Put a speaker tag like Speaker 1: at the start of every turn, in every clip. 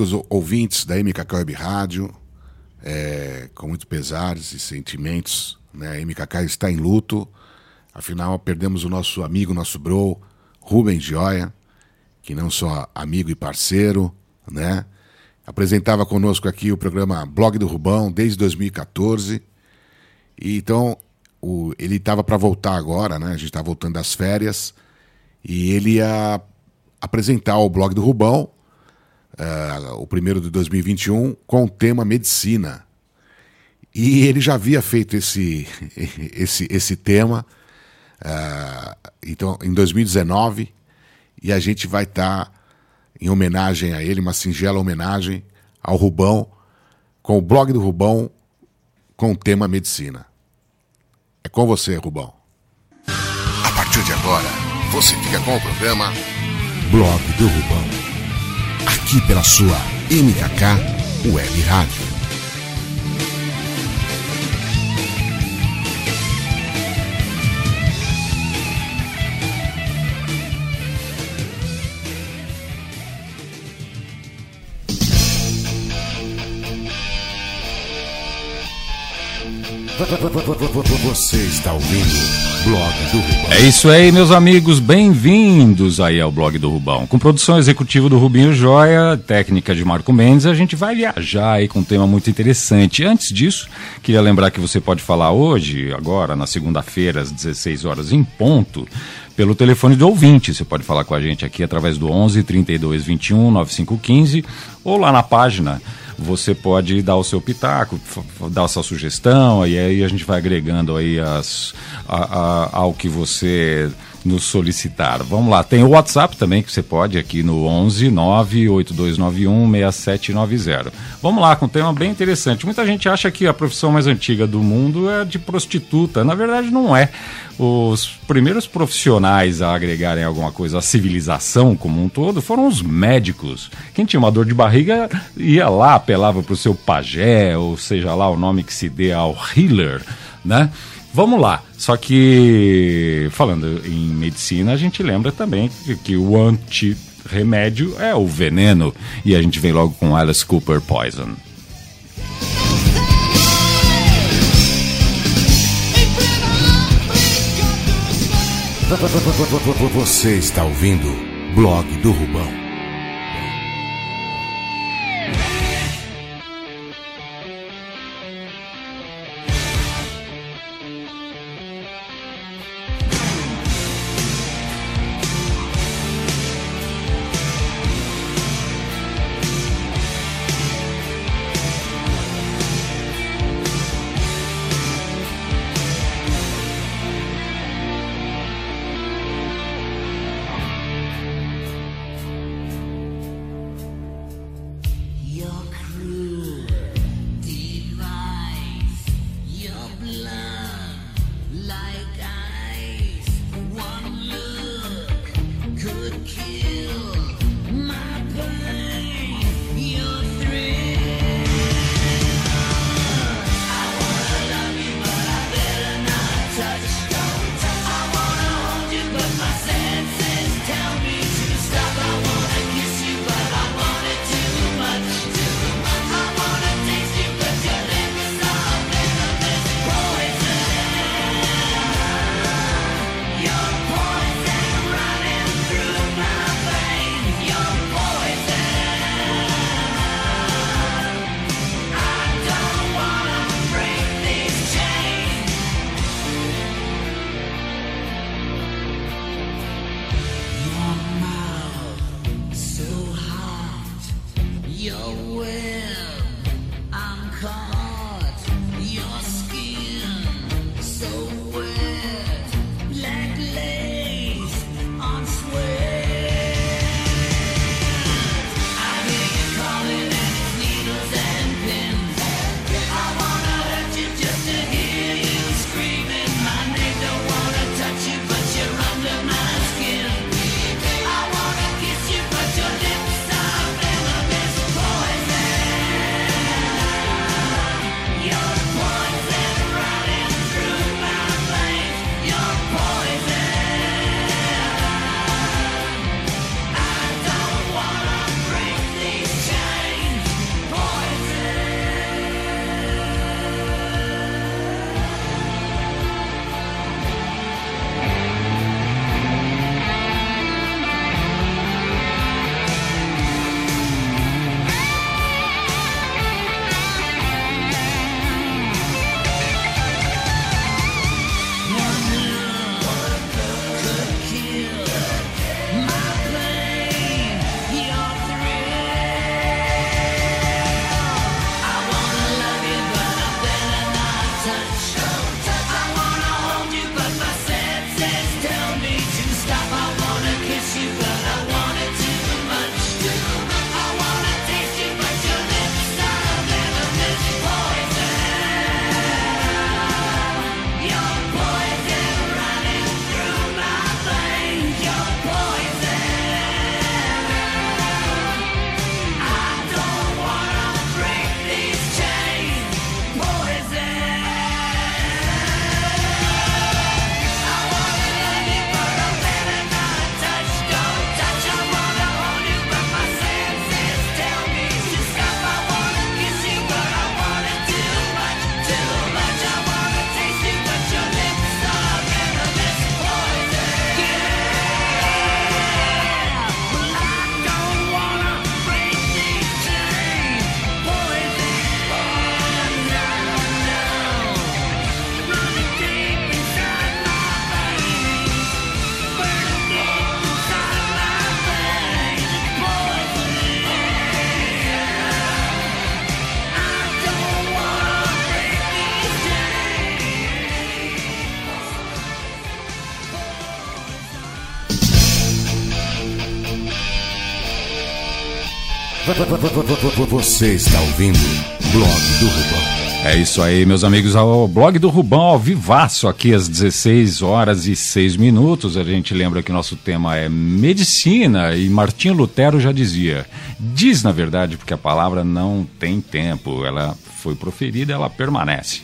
Speaker 1: amigos ouvintes da MKK Web Rádio. É, com muitos pesares e sentimentos, né? A MKK está em luto. Afinal, perdemos o nosso amigo, nosso bro, Rubens Gioia, que não só amigo e parceiro, né? Apresentava conosco aqui o programa Blog do Rubão desde 2014. E então, o, ele estava para voltar agora, né? A gente está voltando das férias. E ele ia apresentar o blog do Rubão, uh, o primeiro de 2021, com o tema medicina. E ele já havia feito esse, esse, esse tema uh, então, em 2019, e a gente vai estar tá em homenagem a ele, uma singela homenagem ao Rubão, com o blog do Rubão, com o tema medicina. É com você, Rubão.
Speaker 2: A partir de agora, você fica com o programa
Speaker 3: Blog do Rubão. Aqui pela sua MKK Web Rádio. Você está ouvindo Blog do Rubão.
Speaker 4: É isso aí, meus amigos, bem-vindos aí ao Blog do Rubão. Com produção executiva do Rubinho Joia, técnica de Marco Mendes, a gente vai viajar aí com um tema muito interessante. Antes disso, queria lembrar que você pode falar hoje, agora, na segunda-feira, às 16 horas em ponto, pelo telefone do ouvinte. Você pode falar com a gente aqui através do 11 32 21 9515 ou lá na página você pode dar o seu pitaco, dar a sua sugestão, e aí a gente vai agregando aí as, a, a, ao que você nos solicitar. Vamos lá, tem o WhatsApp também que você pode aqui no 11 98291 6790. Vamos lá, com um tema bem interessante. Muita gente acha que a profissão mais antiga do mundo é de prostituta. Na verdade, não é. Os primeiros profissionais a agregarem alguma coisa à civilização como um todo foram os médicos. Quem tinha uma dor de barriga ia lá, apelava para o seu pajé, ou seja lá o nome que se dê ao healer, né? Vamos lá. Só que, falando em medicina, a gente lembra também que, que o anti-remédio é o veneno. E a gente vem logo com Alice Cooper Poison.
Speaker 3: Você está ouvindo Blog do Rubão. Você está ouvindo Blog do Rubão.
Speaker 4: É isso aí, meus amigos. O blog do Rubão ao vivaço aqui às 16 horas e 6 minutos. A gente lembra que nosso tema é medicina e Martinho Lutero já dizia. Diz, na verdade, porque a palavra não tem tempo. Ela foi proferida, ela permanece.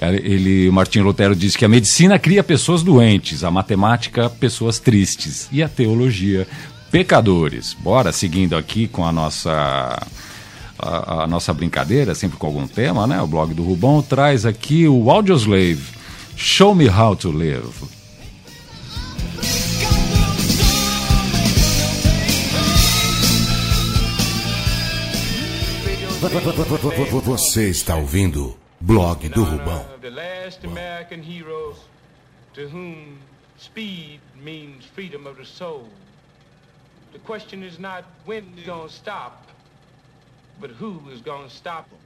Speaker 4: Ele, Martinho Lutero diz que a medicina cria pessoas doentes, a matemática pessoas tristes e a teologia pecadores. Bora seguindo aqui com a nossa a, a, nossa brincadeira, sempre com algum tema, né? O blog do Rubão traz aqui o Audioslave. Show me how to live.
Speaker 3: Você está ouvindo Blog do Rubão.
Speaker 5: to whom speed means freedom of the soul. The question is not when it's going to stop, but who is going to stop them.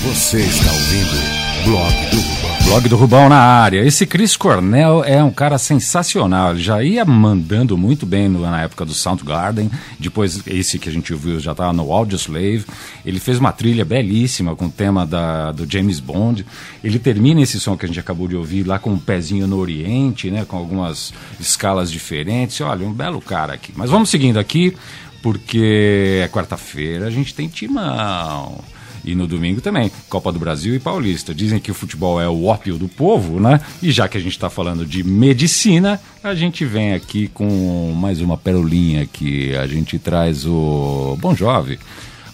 Speaker 3: Você está ouvindo Blog do Rubão.
Speaker 4: Blog do Rubão na área. Esse Chris Cornell é um cara sensacional. Ele já ia mandando muito bem na época do Soundgarden. Depois, esse que a gente ouviu já estava no Audioslave. Ele fez uma trilha belíssima com o tema da, do James Bond. Ele termina esse som que a gente acabou de ouvir lá com um pezinho no Oriente, né? Com algumas escalas diferentes. Olha, um belo cara aqui. Mas vamos seguindo aqui, porque é quarta-feira, a gente tem timão. E no domingo também, Copa do Brasil e Paulista. Dizem que o futebol é o ópio do povo, né? E já que a gente está falando de medicina, a gente vem aqui com mais uma perolinha que a gente traz o Bom Jovem.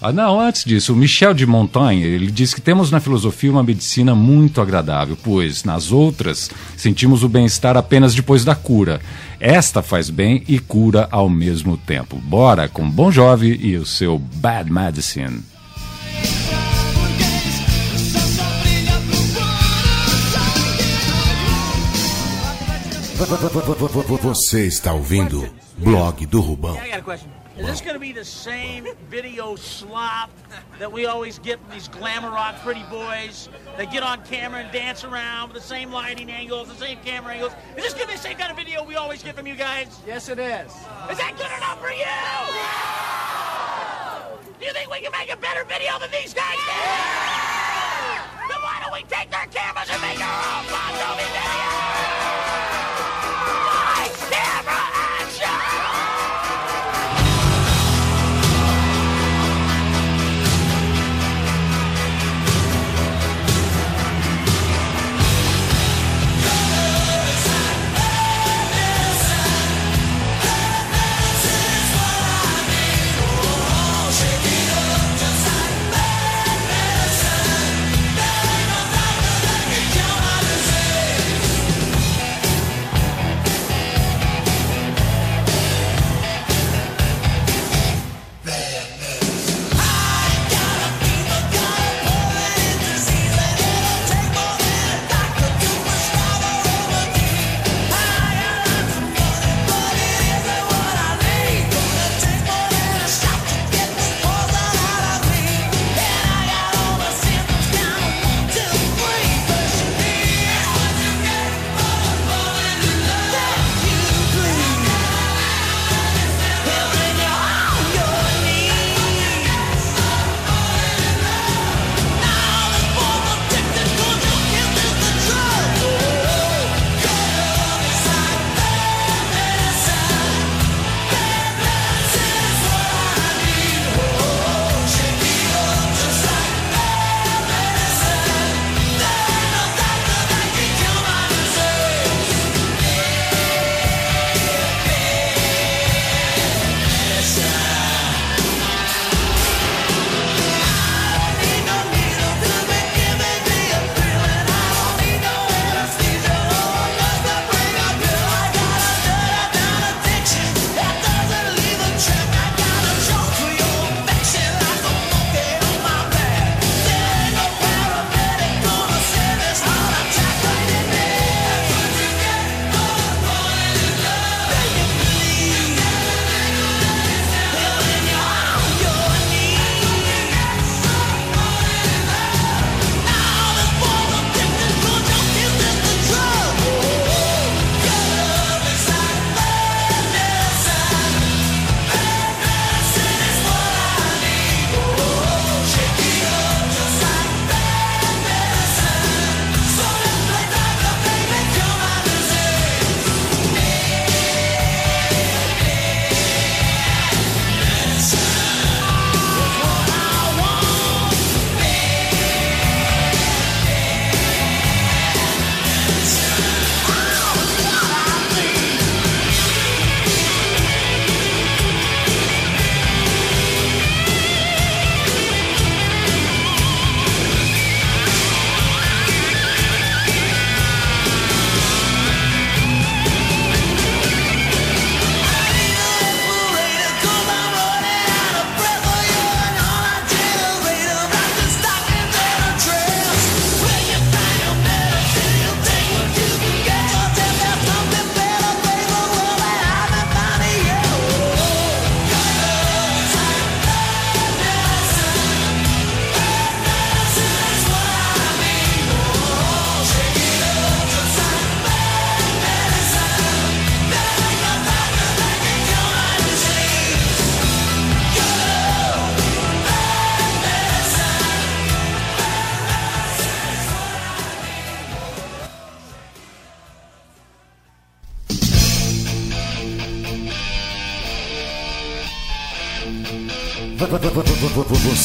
Speaker 4: Ah, não, antes disso, o Michel de Montaigne, ele diz que temos na filosofia uma medicina muito agradável, pois nas outras sentimos o bem-estar apenas depois da cura. Esta faz bem e cura ao mesmo tempo. Bora com Bom Jovem e o seu Bad Medicine.
Speaker 3: Você está ouvindo Blog do Rubão.
Speaker 6: I got a question. Is this going to be the same video slop that we always get from these glamour rock pretty boys? They get on camera and dance around with the same lighting angles, the same camera angles. Is this going to be the same kind of video we always get from you guys?
Speaker 7: Yes, it is.
Speaker 6: Is that good enough for you? Do you think we can make a better video than these guys did? Then why don't we take their cameras and make our own Bon Jovi video?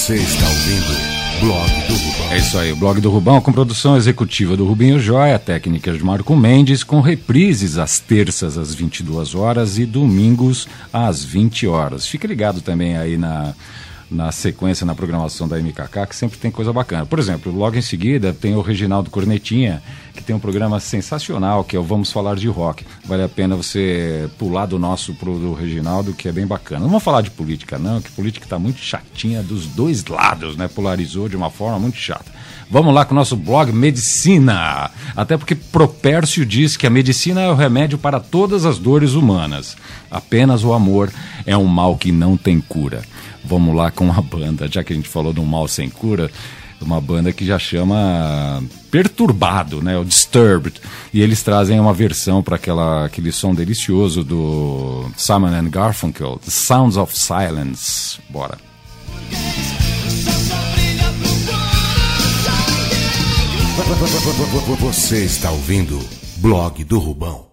Speaker 3: Você está ouvindo Blog do Rubão.
Speaker 4: É isso aí, o blog do Rubão com produção executiva do Rubinho Joia, técnicas de Marco Mendes, com reprises às terças às 22 horas e domingos às 20 horas. Fique ligado também aí na na sequência, na programação da MKK, que sempre tem coisa bacana. Por exemplo, logo em seguida tem o Reginaldo Cornetinha, que tem um programa sensacional, que é o Vamos Falar de Rock. Vale a pena você pular do nosso pro do Reginaldo, que é bem bacana. Não vamos falar de política, não, que política está muito chatinha dos dois lados, né? Polarizou de uma forma muito chata. Vamos lá com o nosso blog Medicina. Até porque Propércio diz que a medicina é o remédio para todas as dores humanas. Apenas o amor é um mal que não tem cura. Vamos lá com a banda, já que a gente falou um mal sem cura, uma banda que já chama Perturbado, né? O Disturbed. E eles trazem uma versão para aquele som delicioso do Simon and Garfunkel, The Sounds of Silence. Bora.
Speaker 3: Você está ouvindo Blog do Rubão.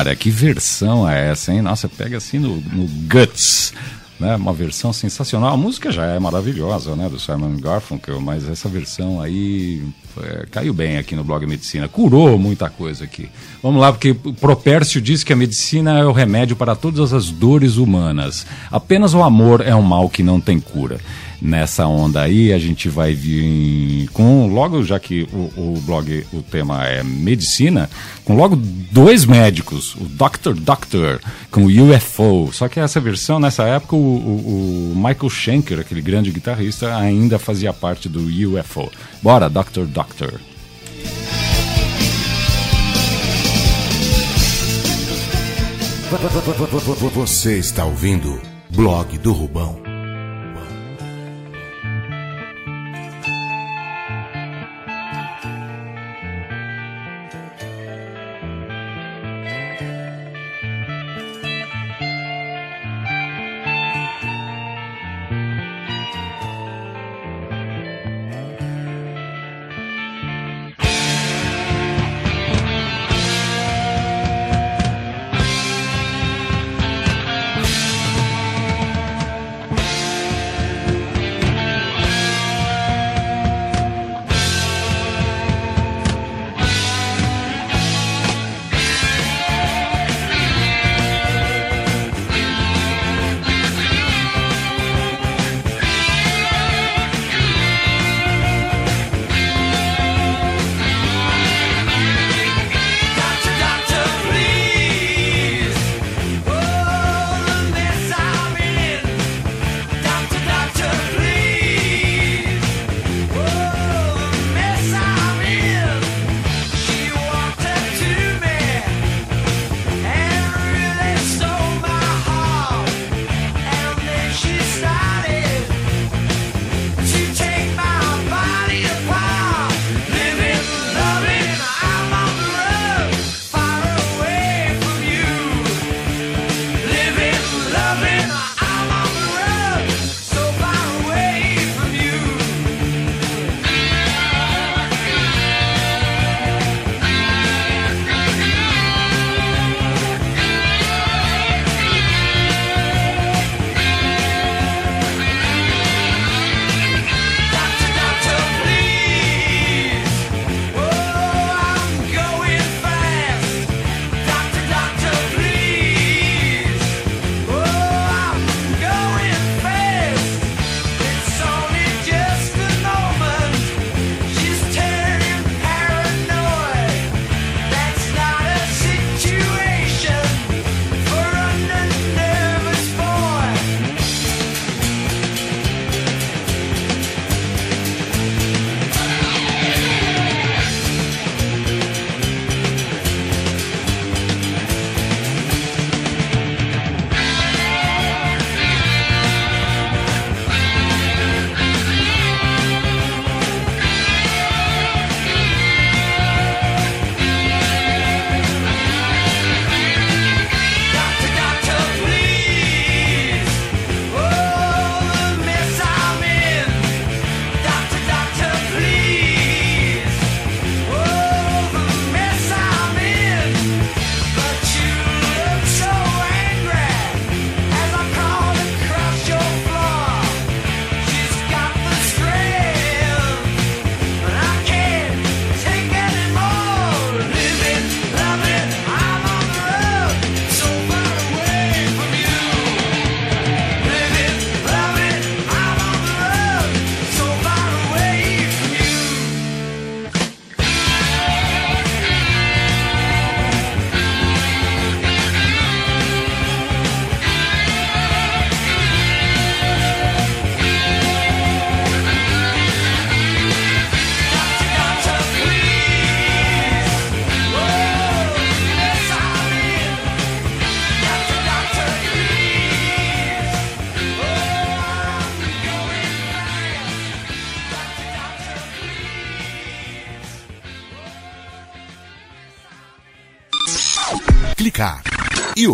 Speaker 4: Área. Que versão é essa, hein? Nossa, pega assim no, no Guts. Né? Uma versão sensacional. A música já é maravilhosa, né? Do Simon Garfunkel, mas essa versão aí é, caiu bem aqui no Blog Medicina. Curou muita coisa aqui. Vamos lá, porque Propércio diz que a medicina é o remédio para todas as dores humanas. Apenas o amor é um mal que não tem cura nessa onda aí. A gente vai vir com logo, já que o, o blog, o tema é medicina, com logo dois médicos, o Dr. Doctor com o UFO. Só que essa versão, nessa época, o, o, o Michael Schenker, aquele grande guitarrista, ainda fazia parte do UFO. Bora, Dr. Doctor.
Speaker 3: Você está ouvindo Blog do Rubão.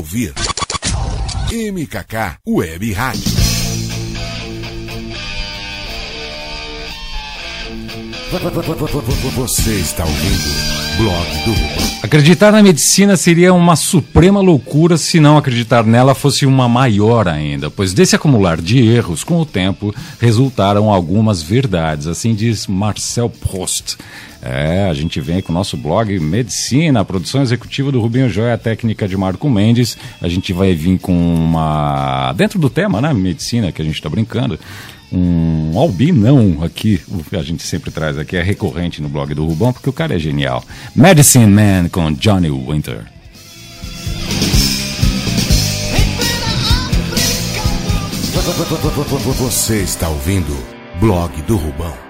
Speaker 3: Ouvir. MKK Web Rádio. Você está ouvindo Blog do.
Speaker 4: Acreditar na medicina seria uma suprema loucura se não acreditar nela fosse uma maior ainda, pois desse acumular de erros com o tempo resultaram algumas verdades, assim diz Marcel Proust. É, a gente vem com o nosso blog Medicina, a produção executiva do Rubinho Joia, a técnica de Marco Mendes. A gente vai vir com uma. dentro do tema, né? Medicina, que a gente está brincando um albinão aqui, o- a gente sempre traz aqui, é recorrente no blog do Rubão, porque o cara é genial. Medicine Man com Johnny Winter.
Speaker 3: Você está ouvindo Blog do Rubão.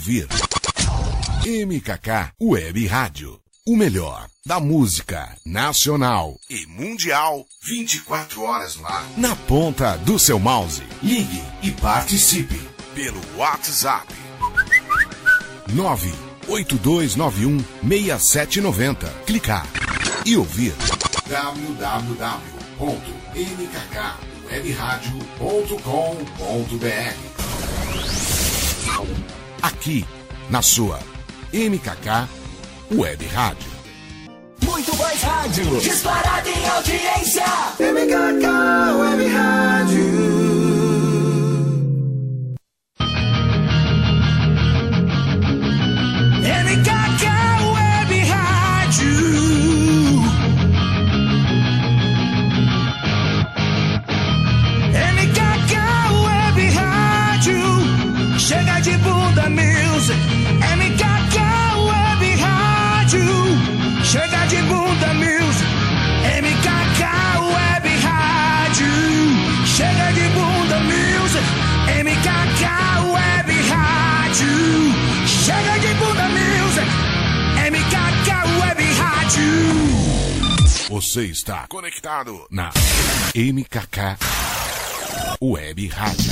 Speaker 2: Ouvir. MKK Web Rádio. O melhor da música nacional e mundial 24 horas ar. Na ponta do seu mouse. Ligue e participe pelo WhatsApp 98291 6790. Clicar e ouvir www.mkkwebrádio.com.br Aqui, na sua MKK Web Rádio.
Speaker 8: Muito mais rádio. Disparado em audiência.
Speaker 9: MKK Web Rádio.
Speaker 2: Você está conectado na MKK Web Rádio.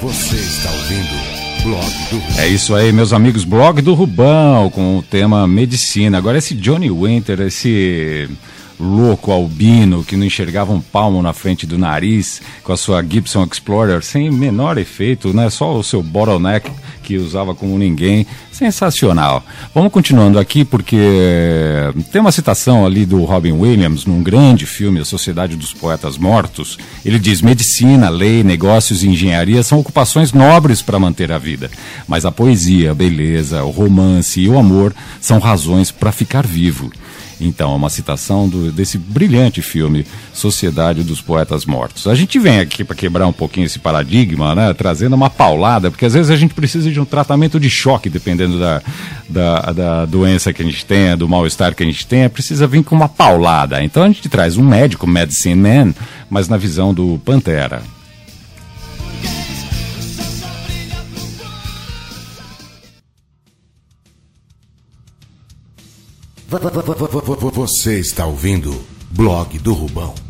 Speaker 2: Você está ouvindo Blog
Speaker 4: É isso aí, meus amigos. Blog do Rubão com o tema medicina. Agora, esse Johnny Winter, esse louco albino que não enxergava um palmo na frente do nariz com a sua Gibson Explorer sem menor efeito, né? Só o seu bottleneck que usava como ninguém. Sensacional. Vamos continuando aqui porque tem uma citação ali do Robin Williams num grande filme, A Sociedade dos Poetas Mortos. Ele diz: medicina, lei, negócios e engenharia são ocupações nobres para manter a vida, mas a poesia, a beleza, o romance e o amor são razões para ficar vivo. Então, é uma citação do- desse brilhante filme Sociedade dos Poetas Mortos. A gente vem aqui para quebrar um pouquinho esse paradigma, né? Trazendo uma paulada, porque às vezes a gente precisa de um tratamento de choque, dependendo da, da, da doença que a gente tenha, do mal-estar que a gente tenha, precisa vir com uma paulada. Então a gente traz um médico, Medicine Man, mas na visão do Pantera.
Speaker 2: Você está ouvindo Blog do Rubão.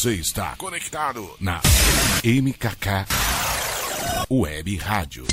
Speaker 2: Você está conectado na MKK Web Rádio.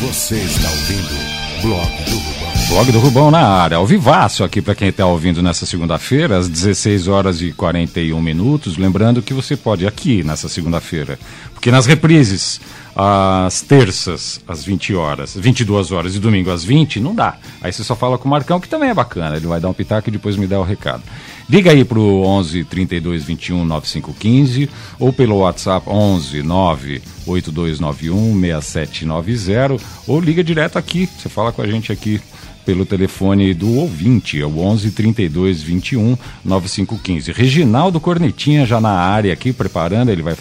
Speaker 2: Você está ouvindo Blog do Rubão.
Speaker 10: Blog do Rubão na área, ao vivaço aqui para quem está ouvindo nessa segunda-feira, às 16 horas e 41 minutos. Lembrando que você pode ir aqui nessa segunda-feira, porque nas reprises, às terças, às 20 horas, 22 horas e domingo às 20, não dá. Aí você só fala com o Marcão, que também é bacana, ele vai dar um pitaco e depois me dá o recado. Liga aí pro 11 32 21 9515 ou pelo WhatsApp 11 9 8291 6790 ou liga direto aqui, você fala com a gente aqui pelo telefone do ouvinte, é o 11 32 21 9515. Reginaldo Cornetinha já na área aqui preparando, ele vai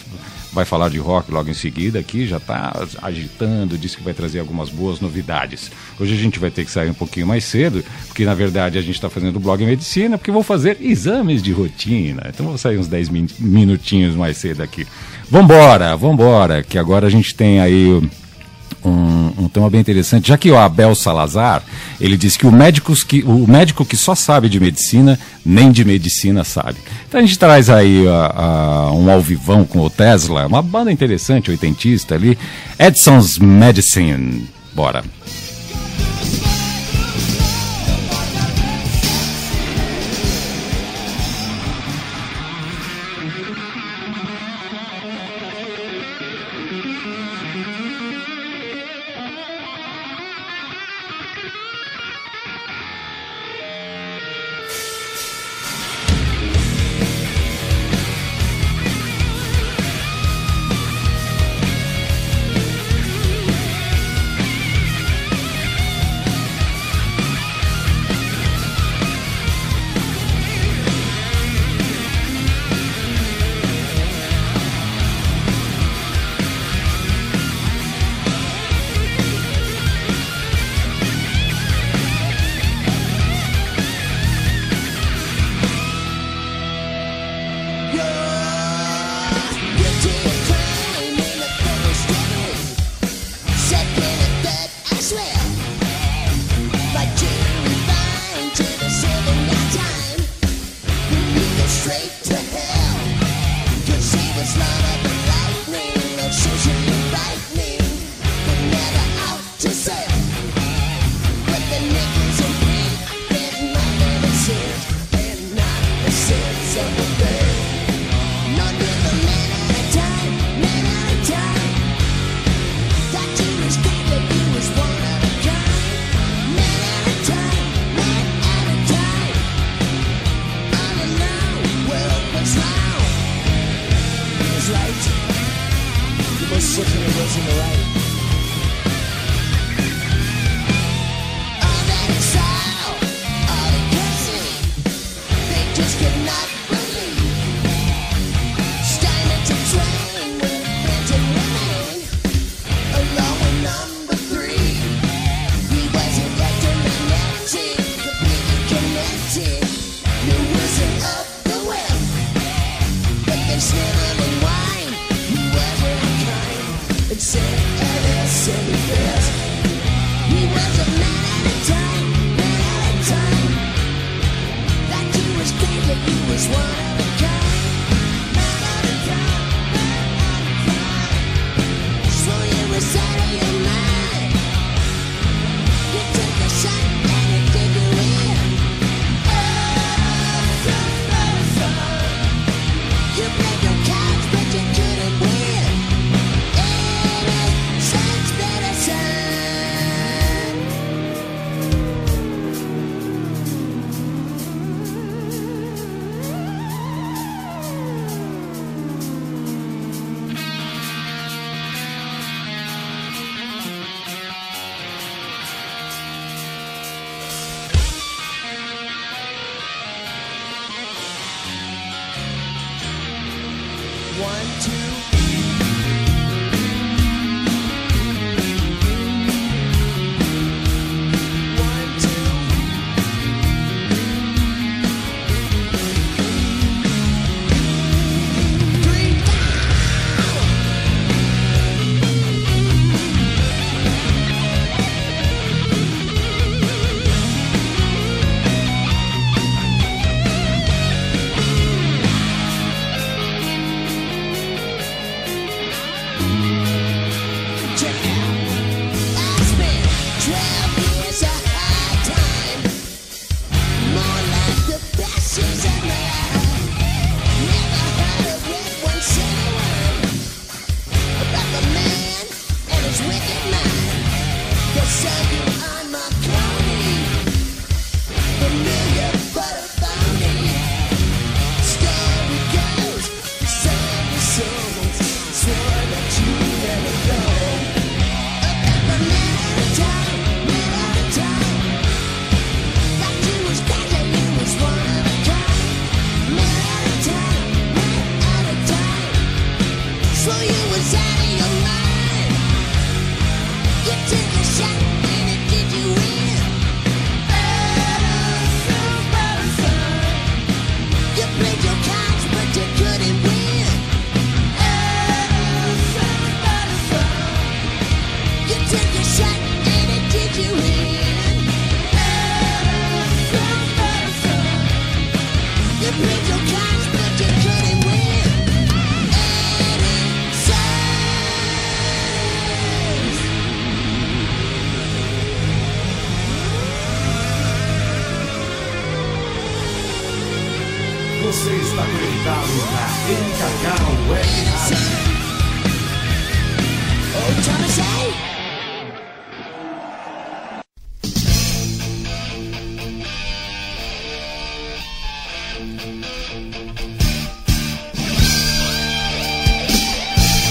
Speaker 10: vai falar de rock logo em seguida aqui, já está agitando, disse que vai trazer algumas boas novidades. Hoje a gente vai ter que sair um pouquinho mais cedo, porque na verdade a gente está fazendo o blog medicina, porque vou fazer exames de rotina. Então vou sair uns 10 min- minutinhos mais cedo aqui. Vambora, vambora, que agora a gente tem aí um, um tema bem interessante, já que o Abel Salazar, ele disse que o, médicos que o médico que só sabe de medicina, nem de medicina sabe. Então a gente traz aí a- a- um alvivão com o Tesla, uma banda interessante, oitentista ali, Edson's Medicine. Bora.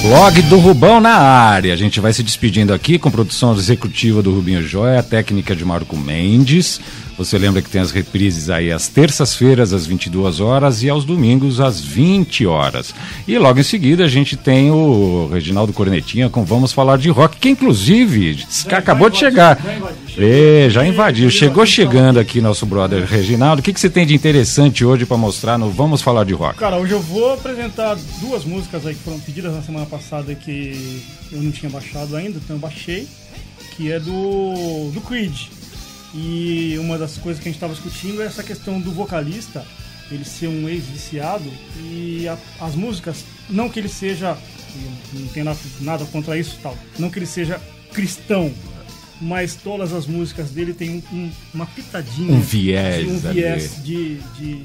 Speaker 4: Blog do Rubão na área. A gente vai se despedindo aqui com produção executiva do Rubinho Joia, técnica de Marco Mendes. Você lembra que tem as reprises aí às terças-feiras, às 22 horas, e aos domingos, às 20 horas. E logo em seguida a gente tem o Reginaldo Cornetinha com Vamos Falar de Rock, que inclusive acabou de chegar. É, já invadiu. Chegou chegando aqui nosso brother Reginaldo. O que, que você tem de interessante hoje para mostrar no Vamos Falar de Rock?
Speaker 11: Cara, hoje eu vou apresentar duas músicas aí que foram pedidas na semana passada que eu não tinha baixado ainda, então eu baixei, que é do, do Creed. E uma das coisas que a gente estava discutindo é essa questão do vocalista, ele ser um ex-viciado e a- as músicas, não que ele seja, não tem nada, nada contra isso e tal, não que ele seja cristão, mas todas as músicas dele tem um- um- uma pitadinha,
Speaker 4: Um viés
Speaker 11: um
Speaker 4: ali.
Speaker 11: viés de, de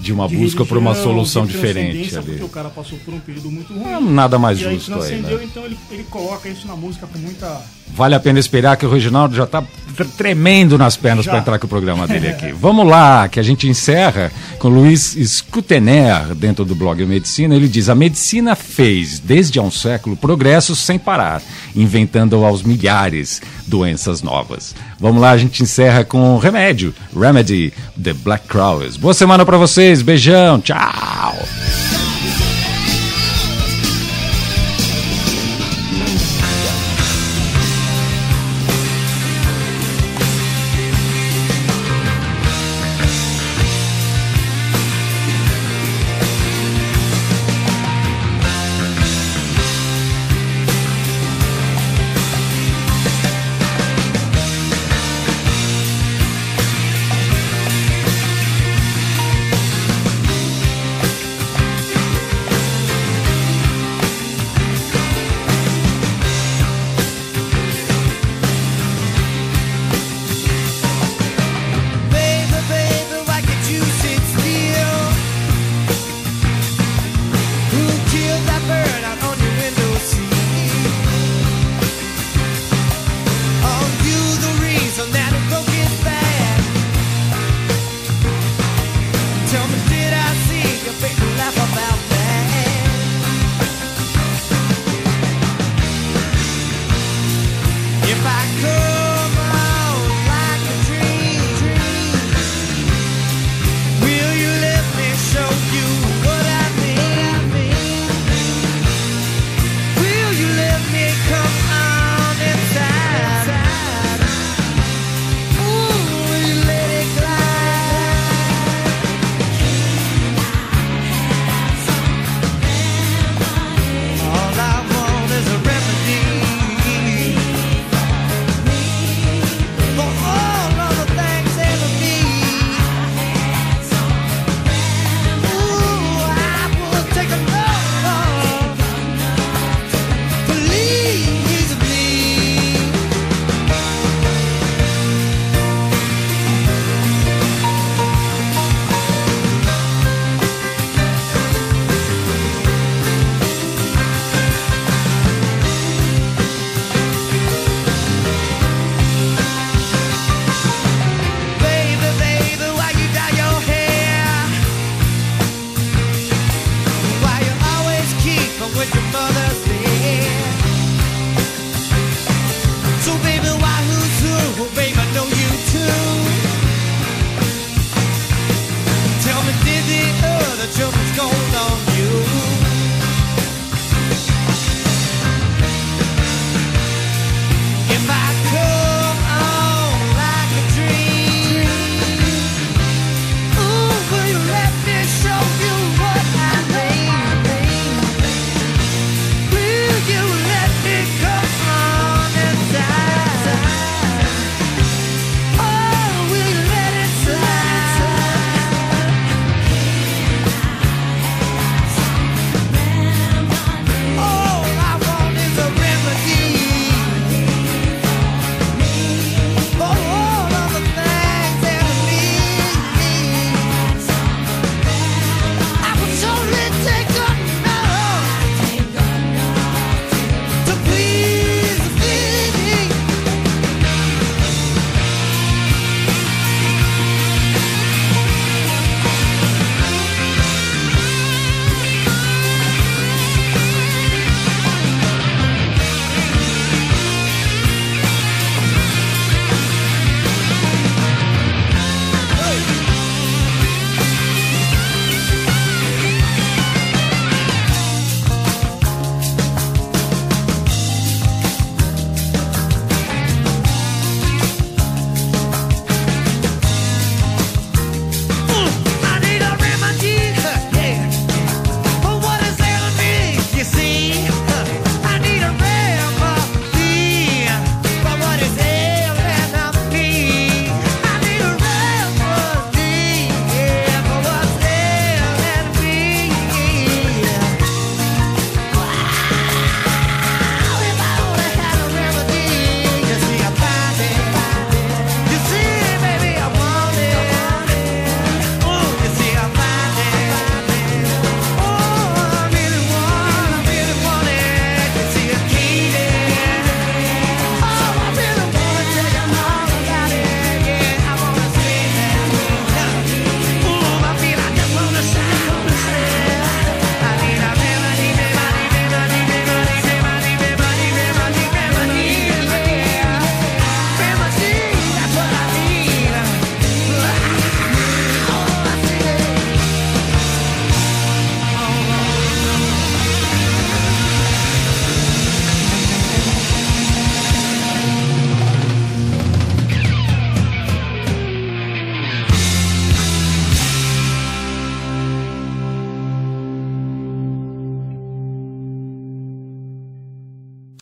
Speaker 4: De uma
Speaker 11: de
Speaker 4: busca por uma
Speaker 11: religião,
Speaker 4: solução
Speaker 11: de
Speaker 4: diferente ali.
Speaker 11: Porque o cara passou por um período muito ruim.
Speaker 4: É nada mais
Speaker 11: aí
Speaker 4: justo aí,
Speaker 11: transcendeu,
Speaker 4: né?
Speaker 11: então ele, ele coloca isso na música com muita.
Speaker 4: Vale a pena esperar que o Reginaldo já está tremendo nas pernas para entrar com o programa dele aqui. Vamos lá, que a gente encerra com Luiz Scutener, dentro do blog Medicina. Ele diz: A medicina fez, desde há um século, progressos sem parar, inventando aos milhares doenças novas. Vamos lá, a gente encerra com Remédio, Remedy, The Black Crowes. Boa semana para vocês, beijão, tchau!